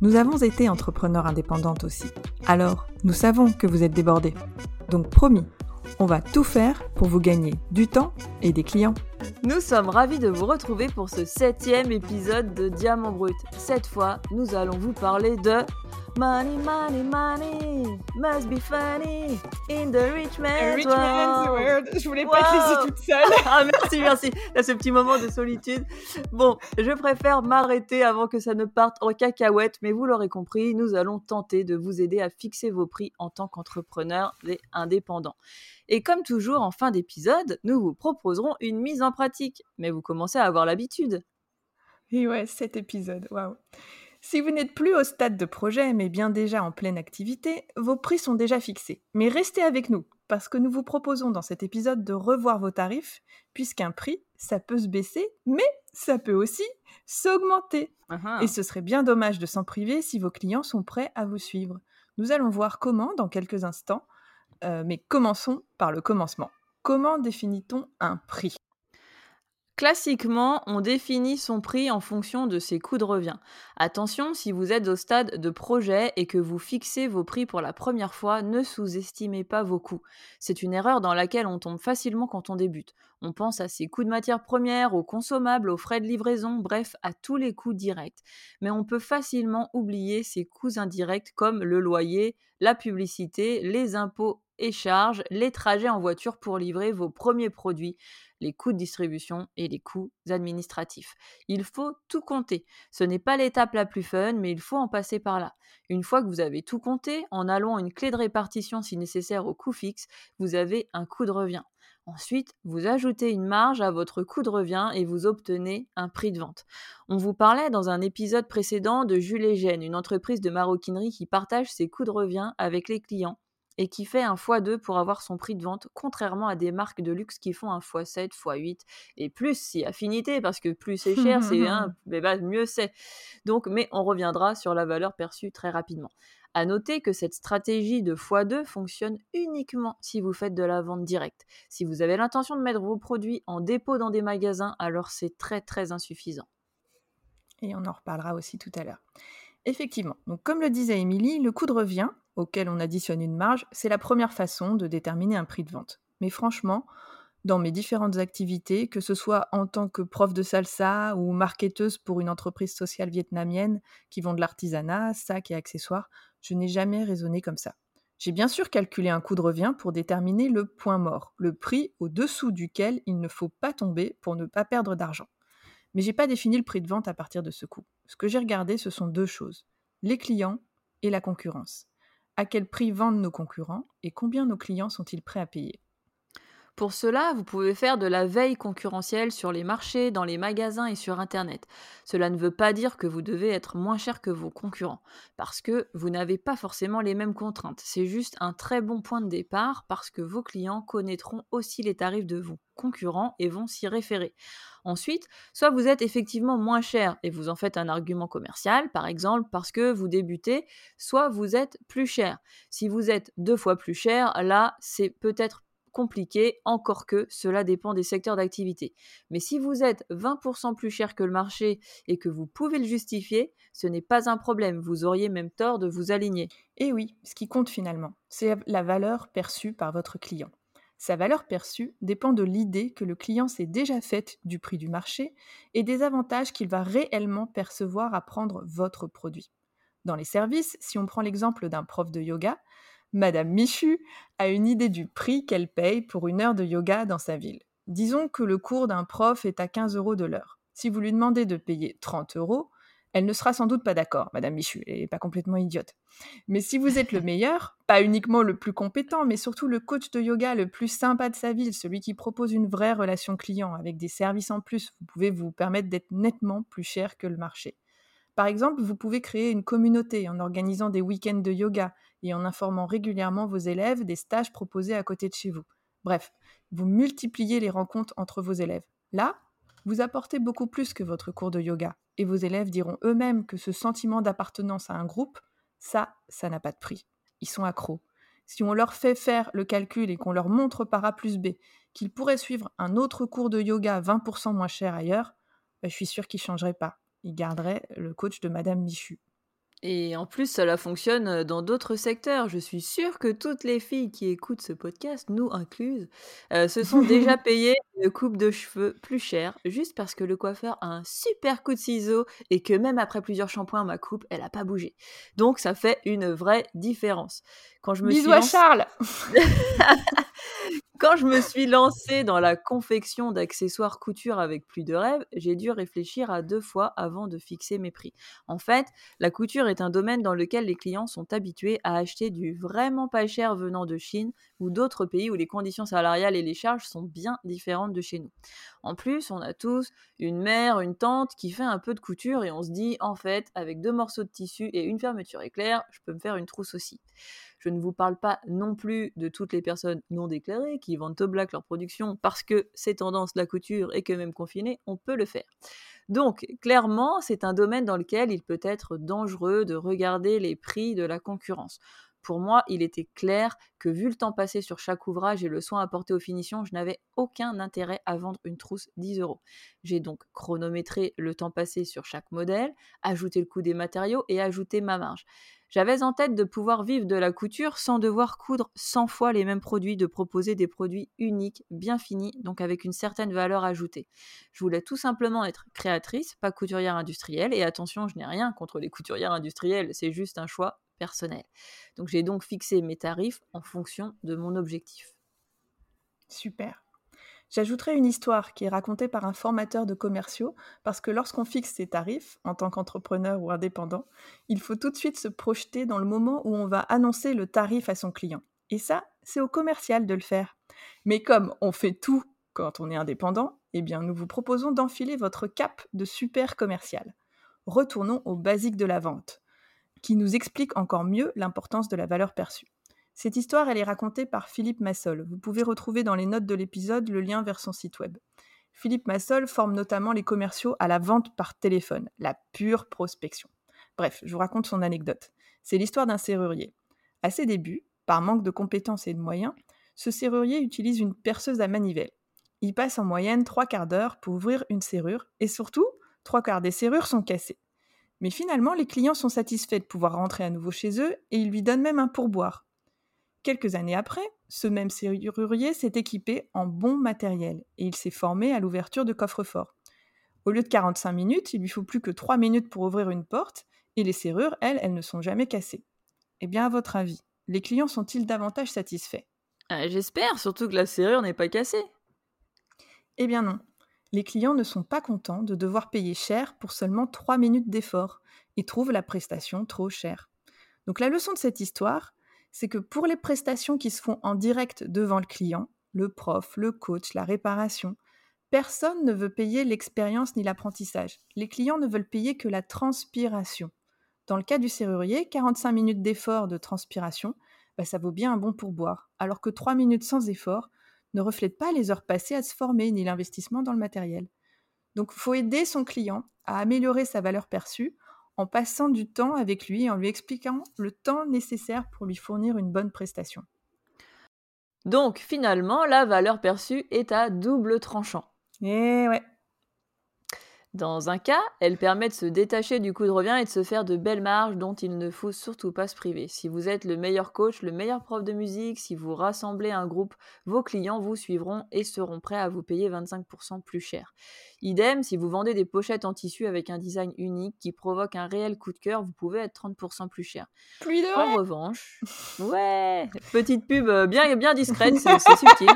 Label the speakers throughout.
Speaker 1: Nous avons été entrepreneurs indépendantes aussi. Alors, nous savons que vous êtes débordés. Donc promis, on va tout faire pour vous gagner du temps et des clients.
Speaker 2: Nous sommes ravis de vous retrouver pour ce septième épisode de Diamant Brut. Cette fois, nous allons vous parler de Money, money, money must be funny in the rich man's,
Speaker 1: world. Je voulais pas te laisser toute seule.
Speaker 2: ah merci, merci. Là, ce petit moment de solitude. Bon, je préfère m'arrêter avant que ça ne parte en cacahuète, mais vous l'aurez compris, nous allons tenter de vous aider à fixer vos prix en tant qu'entrepreneur et indépendant. Et comme toujours, en fin d'épisode, nous vous proposerons une mise en pratique. Mais vous commencez à avoir l'habitude.
Speaker 1: Et ouais, cet épisode, waouh. Si vous n'êtes plus au stade de projet, mais bien déjà en pleine activité, vos prix sont déjà fixés. Mais restez avec nous, parce que nous vous proposons dans cet épisode de revoir vos tarifs, puisqu'un prix, ça peut se baisser, mais ça peut aussi s'augmenter. Et ce serait bien dommage de s'en priver si vos clients sont prêts à vous suivre. Nous allons voir comment dans quelques instants, euh, mais commençons par le commencement. Comment définit-on un prix?
Speaker 2: Classiquement, on définit son prix en fonction de ses coûts de revient. Attention, si vous êtes au stade de projet et que vous fixez vos prix pour la première fois, ne sous-estimez pas vos coûts. C'est une erreur dans laquelle on tombe facilement quand on débute. On pense à ses coûts de matières premières, aux consommables, aux frais de livraison, bref, à tous les coûts directs. Mais on peut facilement oublier ses coûts indirects comme le loyer, la publicité, les impôts et charges, les trajets en voiture pour livrer vos premiers produits, les coûts de distribution et les coûts administratifs. Il faut tout compter. Ce n'est pas l'étape la plus fun, mais il faut en passer par là. Une fois que vous avez tout compté, en allant une clé de répartition si nécessaire au coût fixe, vous avez un coût de revient. Ensuite, vous ajoutez une marge à votre coût de revient et vous obtenez un prix de vente. On vous parlait dans un épisode précédent de Jules et une entreprise de maroquinerie qui partage ses coûts de revient avec les clients et qui fait un x2 pour avoir son prix de vente, contrairement à des marques de luxe qui font un x7, x8 et plus si affinité, parce que plus c'est cher, c'est un, mais bah, mieux c'est. Donc, mais on reviendra sur la valeur perçue très rapidement. À noter que cette stratégie de x2 fonctionne uniquement si vous faites de la vente directe. Si vous avez l'intention de mettre vos produits en dépôt dans des magasins, alors c'est très très insuffisant.
Speaker 1: Et on en reparlera aussi tout à l'heure. Effectivement, donc comme le disait Émilie, le coût de revient, auquel on additionne une marge, c'est la première façon de déterminer un prix de vente. Mais franchement, dans mes différentes activités, que ce soit en tant que prof de salsa ou marketeuse pour une entreprise sociale vietnamienne qui vend de l'artisanat, sacs et accessoires, je n'ai jamais raisonné comme ça. J'ai bien sûr calculé un coût de revient pour déterminer le point mort, le prix au-dessous duquel il ne faut pas tomber pour ne pas perdre d'argent. Mais j'ai pas défini le prix de vente à partir de ce coût. Ce que j'ai regardé, ce sont deux choses les clients et la concurrence à quel prix vendent nos concurrents et combien nos clients sont-ils prêts à payer.
Speaker 2: Pour cela, vous pouvez faire de la veille concurrentielle sur les marchés, dans les magasins et sur Internet. Cela ne veut pas dire que vous devez être moins cher que vos concurrents, parce que vous n'avez pas forcément les mêmes contraintes. C'est juste un très bon point de départ parce que vos clients connaîtront aussi les tarifs de vos concurrents et vont s'y référer. Ensuite, soit vous êtes effectivement moins cher et vous en faites un argument commercial, par exemple parce que vous débutez, soit vous êtes plus cher. Si vous êtes deux fois plus cher, là, c'est peut-être compliqué, encore que cela dépend des secteurs d'activité. Mais si vous êtes 20% plus cher que le marché et que vous pouvez le justifier, ce n'est pas un problème, vous auriez même tort de vous aligner.
Speaker 1: Et oui, ce qui compte finalement, c'est la valeur perçue par votre client. Sa valeur perçue dépend de l'idée que le client s'est déjà faite du prix du marché et des avantages qu'il va réellement percevoir à prendre votre produit. Dans les services, si on prend l'exemple d'un prof de yoga, Madame Michu a une idée du prix qu'elle paye pour une heure de yoga dans sa ville. Disons que le cours d'un prof est à 15 euros de l'heure. Si vous lui demandez de payer 30 euros, elle ne sera sans doute pas d'accord, Madame Michu, elle n'est pas complètement idiote. Mais si vous êtes le meilleur, pas uniquement le plus compétent, mais surtout le coach de yoga le plus sympa de sa ville, celui qui propose une vraie relation client avec des services en plus, vous pouvez vous permettre d'être nettement plus cher que le marché. Par exemple, vous pouvez créer une communauté en organisant des week-ends de yoga et en informant régulièrement vos élèves des stages proposés à côté de chez vous. Bref, vous multipliez les rencontres entre vos élèves. Là, vous apportez beaucoup plus que votre cours de yoga et vos élèves diront eux-mêmes que ce sentiment d'appartenance à un groupe, ça, ça n'a pas de prix. Ils sont accros. Si on leur fait faire le calcul et qu'on leur montre par A plus B qu'ils pourraient suivre un autre cours de yoga 20% moins cher ailleurs, bah, je suis sûre qu'ils ne changeraient pas. Ils garderaient le coach de Madame Michu.
Speaker 2: Et en plus, cela fonctionne dans d'autres secteurs. Je suis sûre que toutes les filles qui écoutent ce podcast, nous incluses, se sont déjà payées une coupe de cheveux plus chère, juste parce que le coiffeur a un super coup de ciseau et que même après plusieurs shampoings, ma coupe, elle n'a pas bougé. Donc ça fait une vraie différence.
Speaker 1: Quand je me Bisous à Charles
Speaker 2: Quand je me suis lancée dans la confection d'accessoires couture avec plus de rêves, j'ai dû réfléchir à deux fois avant de fixer mes prix. En fait, la couture est un domaine dans lequel les clients sont habitués à acheter du vraiment pas cher venant de Chine ou d'autres pays où les conditions salariales et les charges sont bien différentes de chez nous. En plus, on a tous une mère, une tante qui fait un peu de couture et on se dit, en fait, avec deux morceaux de tissu et une fermeture éclair, je peux me faire une trousse aussi. Je ne vous parle pas non plus de toutes les personnes non déclarées qui vendent au black leur production parce que c'est tendance la couture et que même confiné, on peut le faire. Donc, clairement, c'est un domaine dans lequel il peut être dangereux de regarder les prix de la concurrence. Pour moi, il était clair que vu le temps passé sur chaque ouvrage et le soin apporté aux finitions, je n'avais aucun intérêt à vendre une trousse 10 euros. J'ai donc chronométré le temps passé sur chaque modèle, ajouté le coût des matériaux et ajouté ma marge. J'avais en tête de pouvoir vivre de la couture sans devoir coudre 100 fois les mêmes produits, de proposer des produits uniques, bien finis, donc avec une certaine valeur ajoutée. Je voulais tout simplement être créatrice, pas couturière industrielle, et attention, je n'ai rien contre les couturières industrielles, c'est juste un choix personnel. Donc j'ai donc fixé mes tarifs en fonction de mon objectif.
Speaker 1: Super. J'ajouterai une histoire qui est racontée par un formateur de commerciaux, parce que lorsqu'on fixe ses tarifs, en tant qu'entrepreneur ou indépendant, il faut tout de suite se projeter dans le moment où on va annoncer le tarif à son client. Et ça, c'est au commercial de le faire. Mais comme on fait tout quand on est indépendant, eh bien nous vous proposons d'enfiler votre cap de super commercial. Retournons aux basiques de la vente, qui nous explique encore mieux l'importance de la valeur perçue. Cette histoire, elle est racontée par Philippe Massol. Vous pouvez retrouver dans les notes de l'épisode le lien vers son site web. Philippe Massol forme notamment les commerciaux à la vente par téléphone, la pure prospection. Bref, je vous raconte son anecdote. C'est l'histoire d'un serrurier. À ses débuts, par manque de compétences et de moyens, ce serrurier utilise une perceuse à manivelle. Il passe en moyenne trois quarts d'heure pour ouvrir une serrure et surtout, trois quarts des serrures sont cassées. Mais finalement, les clients sont satisfaits de pouvoir rentrer à nouveau chez eux et ils lui donnent même un pourboire. Quelques années après, ce même serrurier s'est équipé en bon matériel et il s'est formé à l'ouverture de coffres-forts. Au lieu de 45 minutes, il lui faut plus que 3 minutes pour ouvrir une porte et les serrures, elles, elles ne sont jamais cassées. Eh bien, à votre avis, les clients sont-ils davantage satisfaits?
Speaker 2: Euh, J'espère, surtout que la serrure n'est pas cassée.
Speaker 1: Eh bien non. Les clients ne sont pas contents de devoir payer cher pour seulement 3 minutes d'effort et trouvent la prestation trop chère. Donc la leçon de cette histoire, c'est que pour les prestations qui se font en direct devant le client, le prof, le coach, la réparation, personne ne veut payer l'expérience ni l'apprentissage. Les clients ne veulent payer que la transpiration. Dans le cas du serrurier, 45 minutes d'effort de transpiration, bah, ça vaut bien un bon pourboire, alors que 3 minutes sans effort ne reflètent pas les heures passées à se former ni l'investissement dans le matériel. Donc il faut aider son client à améliorer sa valeur perçue en passant du temps avec lui et en lui expliquant le temps nécessaire pour lui fournir une bonne prestation.
Speaker 2: Donc finalement, la valeur perçue est à double tranchant.
Speaker 1: Eh ouais.
Speaker 2: Dans un cas, elle permet de se détacher du coût de revient et de se faire de belles marges dont il ne faut surtout pas se priver. Si vous êtes le meilleur coach, le meilleur prof de musique, si vous rassemblez un groupe, vos clients vous suivront et seront prêts à vous payer 25% plus cher. Idem, si vous vendez des pochettes en tissu avec un design unique qui provoque un réel coup de cœur, vous pouvez être 30% plus cher.
Speaker 1: Plus de
Speaker 2: En revanche, ouais, petite pub euh, bien, bien discrète, c'est subtil.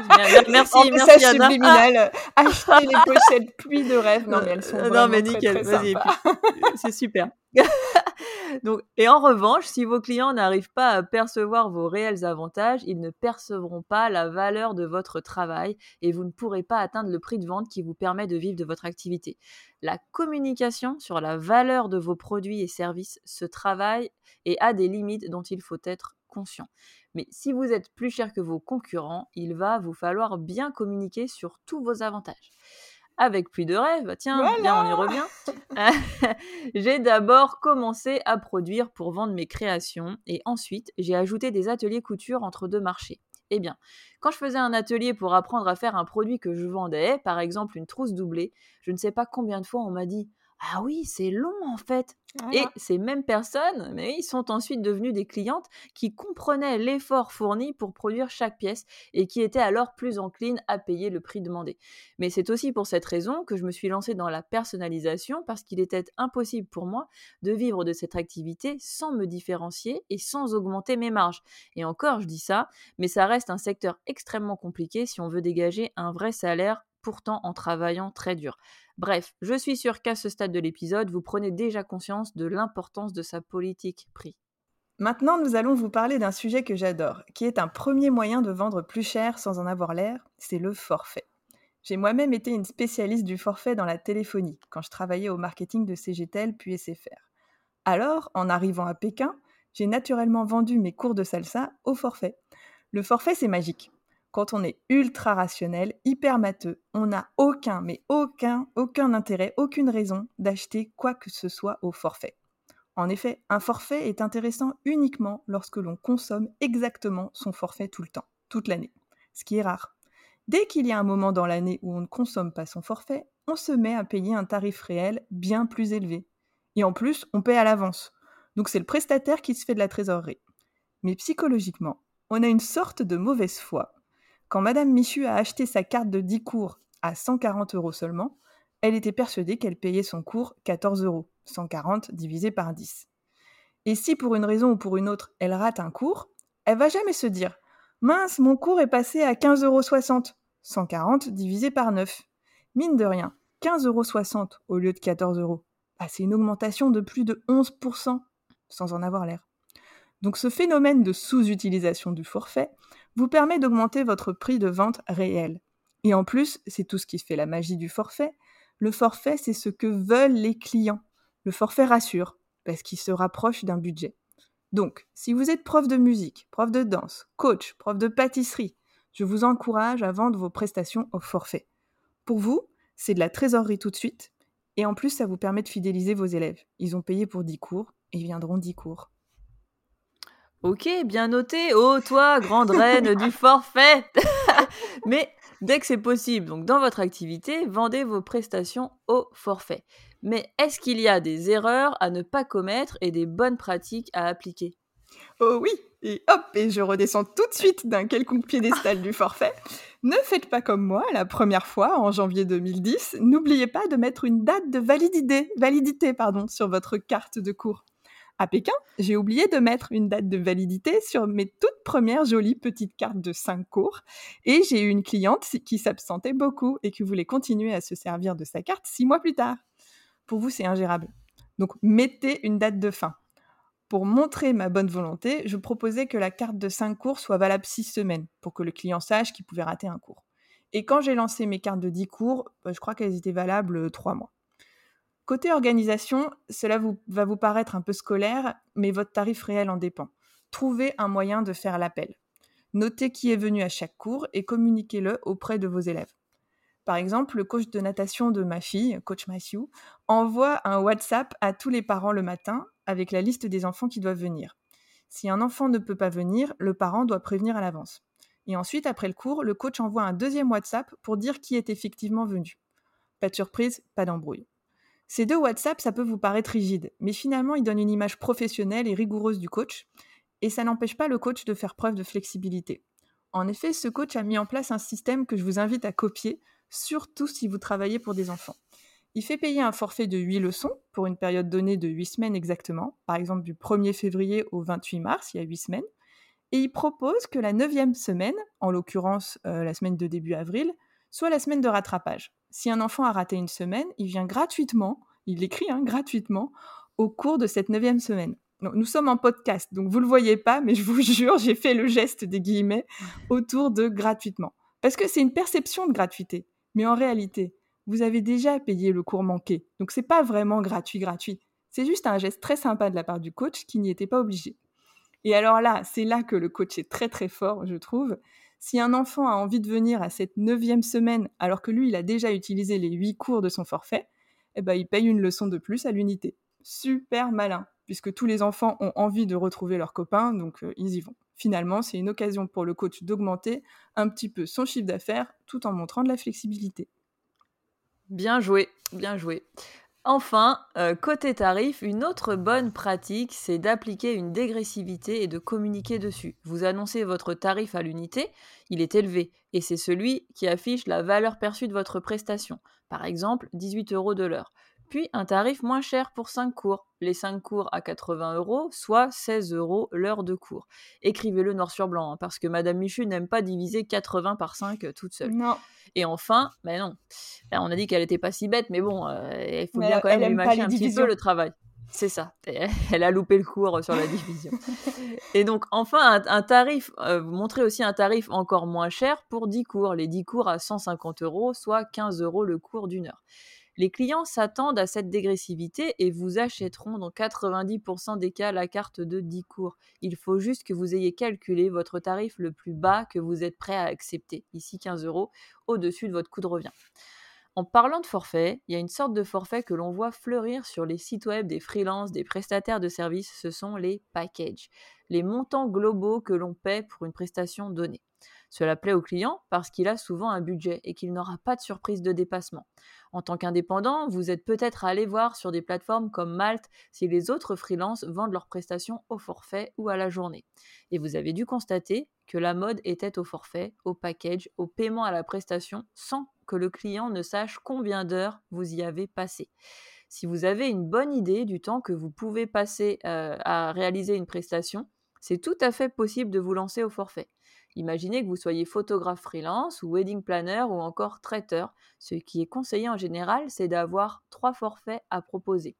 Speaker 2: Merci,
Speaker 1: en
Speaker 2: merci
Speaker 1: subliminal, achetez les pochettes pluie de rêve. Non mais elles sont euh, Non mais nickel, vas-y,
Speaker 2: c'est super. Donc, et en revanche, si vos clients n'arrivent pas à percevoir vos réels avantages, ils ne percevront pas la valeur de votre travail et vous ne pourrez pas atteindre le prix de vente qui vous permet de vivre de votre activité. La communication sur la valeur de vos produits et services se travaille et a des limites dont il faut être conscient. Mais si vous êtes plus cher que vos concurrents, il va vous falloir bien communiquer sur tous vos avantages avec plus de rêves. Tiens, bien, on y revient. j'ai d'abord commencé à produire pour vendre mes créations et ensuite j'ai ajouté des ateliers couture entre deux marchés. Eh bien, quand je faisais un atelier pour apprendre à faire un produit que je vendais, par exemple une trousse doublée, je ne sais pas combien de fois on m'a dit ah oui, c'est long en fait. Et ces mêmes personnes, mais ils sont ensuite devenues des clientes qui comprenaient l'effort fourni pour produire chaque pièce et qui étaient alors plus enclines à payer le prix demandé. Mais c'est aussi pour cette raison que je me suis lancée dans la personnalisation parce qu'il était impossible pour moi de vivre de cette activité sans me différencier et sans augmenter mes marges. Et encore, je dis ça, mais ça reste un secteur extrêmement compliqué si on veut dégager un vrai salaire pourtant en travaillant très dur. Bref, je suis sûre qu'à ce stade de l'épisode, vous prenez déjà conscience de l'importance de sa politique prix.
Speaker 1: Maintenant, nous allons vous parler d'un sujet que j'adore, qui est un premier moyen de vendre plus cher sans en avoir l'air, c'est le forfait. J'ai moi-même été une spécialiste du forfait dans la téléphonie, quand je travaillais au marketing de CGTEL puis SFR. Alors, en arrivant à Pékin, j'ai naturellement vendu mes cours de salsa au forfait. Le forfait, c'est magique quand on est ultra rationnel, hyper matheux, on n'a aucun, mais aucun, aucun intérêt, aucune raison d'acheter quoi que ce soit au forfait. En effet, un forfait est intéressant uniquement lorsque l'on consomme exactement son forfait tout le temps, toute l'année, ce qui est rare. Dès qu'il y a un moment dans l'année où on ne consomme pas son forfait, on se met à payer un tarif réel bien plus élevé. Et en plus, on paie à l'avance. Donc c'est le prestataire qui se fait de la trésorerie. Mais psychologiquement, on a une sorte de mauvaise foi quand Madame Michu a acheté sa carte de 10 cours à 140 euros seulement, elle était persuadée qu'elle payait son cours 14 euros, 140 divisé par 10. Et si pour une raison ou pour une autre, elle rate un cours, elle va jamais se dire Mince, mon cours est passé à 15,60 euros, 140 divisé par 9. Mine de rien, 15,60 euros au lieu de 14 euros. Bah, c'est une augmentation de plus de 11%, sans en avoir l'air. Donc ce phénomène de sous-utilisation du forfait vous permet d'augmenter votre prix de vente réel. Et en plus, c'est tout ce qui fait la magie du forfait. Le forfait, c'est ce que veulent les clients. Le forfait rassure, parce qu'il se rapproche d'un budget. Donc, si vous êtes prof de musique, prof de danse, coach, prof de pâtisserie, je vous encourage à vendre vos prestations au forfait. Pour vous, c'est de la trésorerie tout de suite, et en plus, ça vous permet de fidéliser vos élèves. Ils ont payé pour 10 cours, et ils viendront 10 cours.
Speaker 2: Ok, bien noté. Oh, toi, grande reine du forfait. Mais dès que c'est possible, donc dans votre activité, vendez vos prestations au forfait. Mais est-ce qu'il y a des erreurs à ne pas commettre et des bonnes pratiques à appliquer?
Speaker 1: Oh oui, et hop, et je redescends tout de suite d'un quelconque piédestal du forfait. Ne faites pas comme moi la première fois en janvier 2010. N'oubliez pas de mettre une date de validité, validité pardon, sur votre carte de cours à Pékin, j'ai oublié de mettre une date de validité sur mes toutes premières jolies petites cartes de 5 cours et j'ai eu une cliente qui s'absentait beaucoup et qui voulait continuer à se servir de sa carte six mois plus tard. Pour vous, c'est ingérable. Donc, mettez une date de fin. Pour montrer ma bonne volonté, je proposais que la carte de 5 cours soit valable 6 semaines pour que le client sache qu'il pouvait rater un cours. Et quand j'ai lancé mes cartes de 10 cours, bah, je crois qu'elles étaient valables 3 mois. Côté organisation, cela va vous paraître un peu scolaire, mais votre tarif réel en dépend. Trouvez un moyen de faire l'appel. Notez qui est venu à chaque cours et communiquez-le auprès de vos élèves. Par exemple, le coach de natation de ma fille, coach Matthew, envoie un WhatsApp à tous les parents le matin avec la liste des enfants qui doivent venir. Si un enfant ne peut pas venir, le parent doit prévenir à l'avance. Et ensuite, après le cours, le coach envoie un deuxième WhatsApp pour dire qui est effectivement venu. Pas de surprise, pas d'embrouille. Ces deux WhatsApp, ça peut vous paraître rigide, mais finalement, ils donnent une image professionnelle et rigoureuse du coach, et ça n'empêche pas le coach de faire preuve de flexibilité. En effet, ce coach a mis en place un système que je vous invite à copier, surtout si vous travaillez pour des enfants. Il fait payer un forfait de 8 leçons pour une période donnée de 8 semaines exactement, par exemple du 1er février au 28 mars, il y a 8 semaines, et il propose que la 9e semaine, en l'occurrence euh, la semaine de début avril, soit la semaine de rattrapage si un enfant a raté une semaine, il vient gratuitement, il l'écrit hein, gratuitement, au cours de cette neuvième semaine. nous sommes en podcast, donc vous ne le voyez pas, mais je vous jure, j'ai fait le geste des guillemets autour de gratuitement. Parce que c'est une perception de gratuité. Mais en réalité, vous avez déjà payé le cours manqué. Donc c'est pas vraiment gratuit, gratuit. C'est juste un geste très sympa de la part du coach qui n'y était pas obligé. Et alors là, c'est là que le coach est très très fort, je trouve. Si un enfant a envie de venir à cette neuvième semaine alors que lui, il a déjà utilisé les huit cours de son forfait, eh ben, il paye une leçon de plus à l'unité. Super malin, puisque tous les enfants ont envie de retrouver leurs copains, donc euh, ils y vont. Finalement, c'est une occasion pour le coach d'augmenter un petit peu son chiffre d'affaires tout en montrant de la flexibilité.
Speaker 2: Bien joué, bien joué. Enfin, euh, côté tarif, une autre bonne pratique, c'est d'appliquer une dégressivité et de communiquer dessus. Vous annoncez votre tarif à l'unité, il est élevé, et c'est celui qui affiche la valeur perçue de votre prestation. Par exemple, 18 euros de l'heure puis un tarif moins cher pour 5 cours. Les 5 cours à 80 euros, soit 16 euros l'heure de cours. Écrivez-le noir sur blanc, hein, parce que Madame Michu n'aime pas diviser 80 par 5 euh, toute seule.
Speaker 1: Non.
Speaker 2: Et enfin, mais non, on a dit qu'elle n'était pas si bête, mais bon, euh, il faut bien quand même lui mâcher un petit peu le travail. C'est ça. Elle a loupé le cours sur la division. Et donc, enfin, un, tarif, euh, vous montrez aussi un tarif encore moins cher pour 10 cours. Les 10 cours à 150 euros, soit 15 euros le cours d'une heure. Les clients s'attendent à cette dégressivité et vous achèteront dans 90% des cas la carte de 10 cours. Il faut juste que vous ayez calculé votre tarif le plus bas que vous êtes prêt à accepter, ici 15 euros, au-dessus de votre coût de revient. En parlant de forfait, il y a une sorte de forfait que l'on voit fleurir sur les sites web des freelances, des prestataires de services, ce sont les packages, les montants globaux que l'on paie pour une prestation donnée. Cela plaît au client parce qu'il a souvent un budget et qu'il n'aura pas de surprise de dépassement. En tant qu'indépendant, vous êtes peut-être allé voir sur des plateformes comme Malte si les autres freelances vendent leurs prestations au forfait ou à la journée. Et vous avez dû constater que la mode était au forfait, au package, au paiement à la prestation sans que le client ne sache combien d'heures vous y avez passé. Si vous avez une bonne idée du temps que vous pouvez passer euh, à réaliser une prestation, c'est tout à fait possible de vous lancer au forfait. Imaginez que vous soyez photographe freelance ou wedding planner ou encore traiteur. Ce qui est conseillé en général, c'est d'avoir trois forfaits à proposer.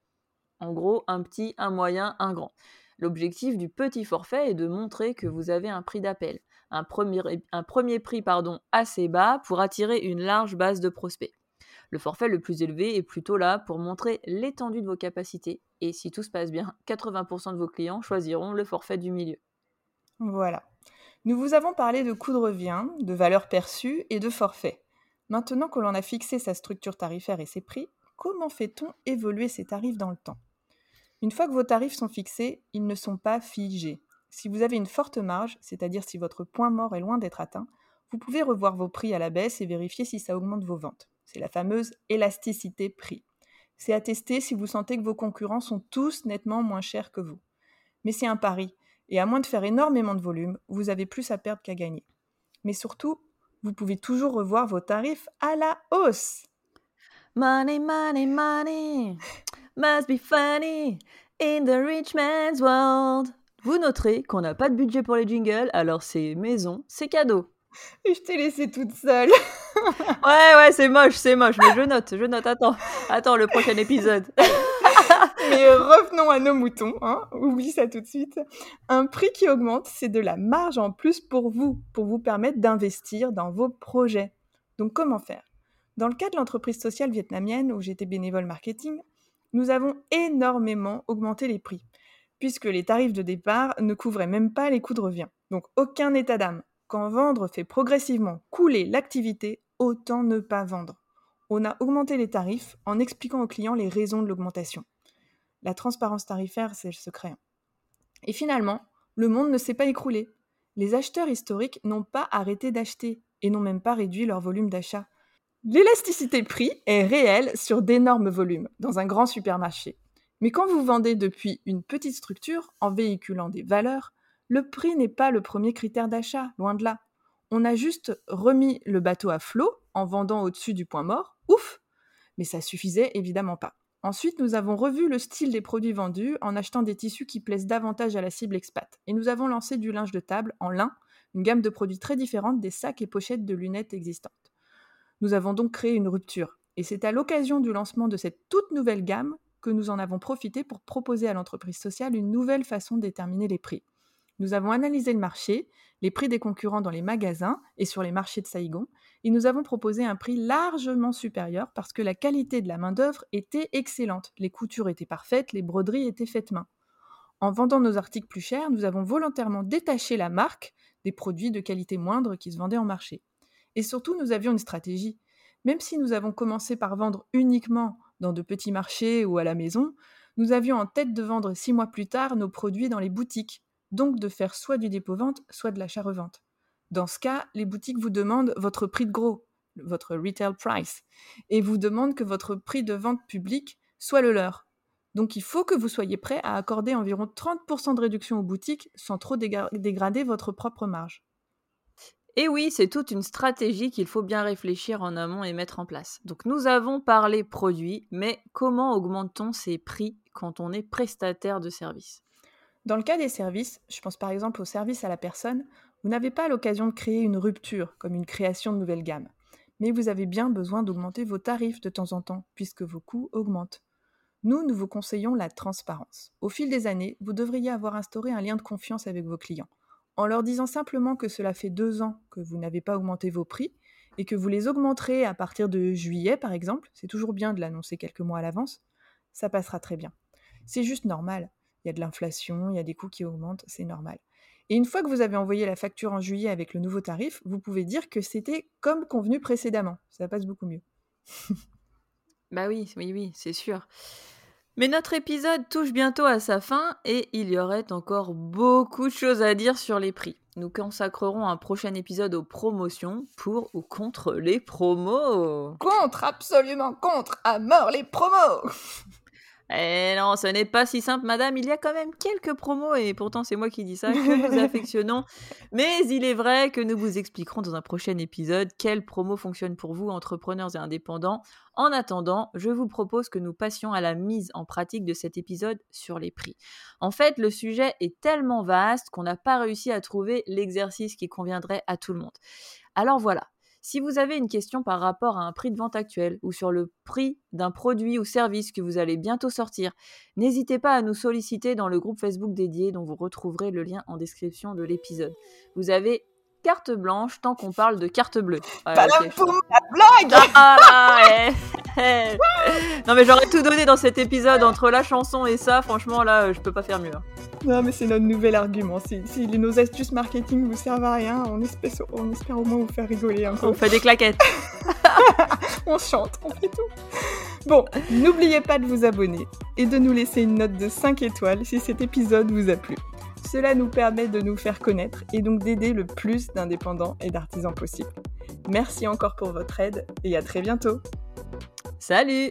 Speaker 2: En gros, un petit, un moyen, un grand. L'objectif du petit forfait est de montrer que vous avez un prix d'appel, un premier, prix pardon, assez bas pour attirer une large base de prospects. Le forfait le plus élevé est plutôt là pour montrer l'étendue de vos capacités et si tout se passe bien, 80% de vos clients choisiront le forfait du milieu.
Speaker 1: Voilà. Nous vous avons parlé de coût de revient, de valeur perçue et de forfait. Maintenant que l'on a fixé sa structure tarifaire et ses prix, comment fait-on évoluer ces tarifs dans le temps? Une fois que vos tarifs sont fixés, ils ne sont pas figés. Si vous avez une forte marge, c'est-à-dire si votre point mort est loin d'être atteint, vous pouvez revoir vos prix à la baisse et vérifier si ça augmente vos ventes. C'est la fameuse élasticité prix. C'est à tester si vous sentez que vos concurrents sont tous nettement moins chers que vous. Mais c'est un pari. Et à moins de faire énormément de volume, vous avez plus à perdre qu'à gagner. Mais surtout, vous pouvez toujours revoir vos tarifs à la hausse.
Speaker 2: Money, money, money must be funny in the rich man's world. Vous noterez qu'on n'a pas de budget pour les jingles, alors c'est maison, c'est cadeau.
Speaker 1: Je t'ai laissée toute seule.
Speaker 2: ouais, ouais, c'est moche, c'est moche, mais je note, je note. Attends, attends le prochain épisode.
Speaker 1: Mais revenons à nos moutons, hein. oublie ça tout de suite. Un prix qui augmente, c'est de la marge en plus pour vous, pour vous permettre d'investir dans vos projets. Donc comment faire? Dans le cas de l'entreprise sociale vietnamienne où j'étais bénévole marketing, nous avons énormément augmenté les prix, puisque les tarifs de départ ne couvraient même pas les coûts de revient. Donc aucun état d'âme. Quand vendre fait progressivement couler l'activité, autant ne pas vendre. On a augmenté les tarifs en expliquant aux clients les raisons de l'augmentation. La transparence tarifaire, c'est le secret. Hein. Et finalement, le monde ne s'est pas écroulé. Les acheteurs historiques n'ont pas arrêté d'acheter et n'ont même pas réduit leur volume d'achat. L'élasticité prix est réelle sur d'énormes volumes dans un grand supermarché. Mais quand vous vendez depuis une petite structure en véhiculant des valeurs, le prix n'est pas le premier critère d'achat, loin de là. On a juste remis le bateau à flot en vendant au-dessus du point mort, ouf Mais ça suffisait évidemment pas. Ensuite, nous avons revu le style des produits vendus en achetant des tissus qui plaisent davantage à la cible expat. Et nous avons lancé du linge de table en lin, une gamme de produits très différente des sacs et pochettes de lunettes existantes. Nous avons donc créé une rupture. Et c'est à l'occasion du lancement de cette toute nouvelle gamme que nous en avons profité pour proposer à l'entreprise sociale une nouvelle façon de déterminer les prix. Nous avons analysé le marché, les prix des concurrents dans les magasins et sur les marchés de Saïgon, et nous avons proposé un prix largement supérieur parce que la qualité de la main-d'œuvre était excellente, les coutures étaient parfaites, les broderies étaient faites main. En vendant nos articles plus chers, nous avons volontairement détaché la marque des produits de qualité moindre qui se vendaient en marché. Et surtout, nous avions une stratégie. Même si nous avons commencé par vendre uniquement dans de petits marchés ou à la maison, nous avions en tête de vendre six mois plus tard nos produits dans les boutiques, donc de faire soit du dépôt-vente, soit de l'achat-revente. Dans ce cas, les boutiques vous demandent votre prix de gros, votre retail price, et vous demandent que votre prix de vente public soit le leur. Donc il faut que vous soyez prêt à accorder environ 30% de réduction aux boutiques sans trop dégrader votre propre marge.
Speaker 2: Et oui, c'est toute une stratégie qu'il faut bien réfléchir en amont et mettre en place. Donc nous avons parlé produits, mais comment augmente-t-on ses prix quand on est prestataire de services?
Speaker 1: Dans le cas des services, je pense par exemple au service à la personne, vous n'avez pas l'occasion de créer une rupture, comme une création de nouvelles gammes. Mais vous avez bien besoin d'augmenter vos tarifs de temps en temps, puisque vos coûts augmentent. Nous, nous vous conseillons la transparence. Au fil des années, vous devriez avoir instauré un lien de confiance avec vos clients. En leur disant simplement que cela fait deux ans que vous n'avez pas augmenté vos prix et que vous les augmenterez à partir de juillet, par exemple, c'est toujours bien de l'annoncer quelques mois à l'avance, ça passera très bien. C'est juste normal il y a de l'inflation, il y a des coûts qui augmentent, c'est normal. Et une fois que vous avez envoyé la facture en juillet avec le nouveau tarif, vous pouvez dire que c'était comme convenu précédemment. Ça passe beaucoup mieux.
Speaker 2: bah oui, oui, oui, c'est sûr. Mais notre épisode touche bientôt à sa fin et il y aurait encore beaucoup de choses à dire sur les prix. Nous consacrerons un prochain épisode aux promotions pour ou contre les promos.
Speaker 1: Contre, absolument contre, à mort les promos
Speaker 2: eh non, ce n'est pas si simple, madame. Il y a quand même quelques promos, et pourtant c'est moi qui dis ça, que nous affectionnons. Mais il est vrai que nous vous expliquerons dans un prochain épisode quelles promos fonctionnent pour vous, entrepreneurs et indépendants. En attendant, je vous propose que nous passions à la mise en pratique de cet épisode sur les prix. En fait, le sujet est tellement vaste qu'on n'a pas réussi à trouver l'exercice qui conviendrait à tout le monde. Alors voilà, si vous avez une question par rapport à un prix de vente actuel ou sur le prix d'un produit ou service que vous allez bientôt sortir, n'hésitez pas à nous solliciter dans le groupe Facebook dédié dont vous retrouverez le lien en description de l'épisode. Vous avez carte blanche tant qu'on parle de carte bleue.
Speaker 1: Pas la blague
Speaker 2: ah, eh, eh. Non mais j'aurais tout donné dans cet épisode entre la chanson et ça, franchement là je peux pas faire mieux. Hein.
Speaker 1: Non mais c'est notre nouvel argument. Si, si, nos astuces marketing vous servent à rien, on espère, on espère au moins vous faire rigoler un peu.
Speaker 2: On fait des claquettes.
Speaker 1: on chante, on fait tout. Bon, n'oubliez pas de vous abonner et de nous laisser une note de 5 étoiles si cet épisode vous a plu. Cela nous permet de nous faire connaître et donc d'aider le plus d'indépendants et d'artisans possible. Merci encore pour votre aide et à très bientôt.
Speaker 2: Salut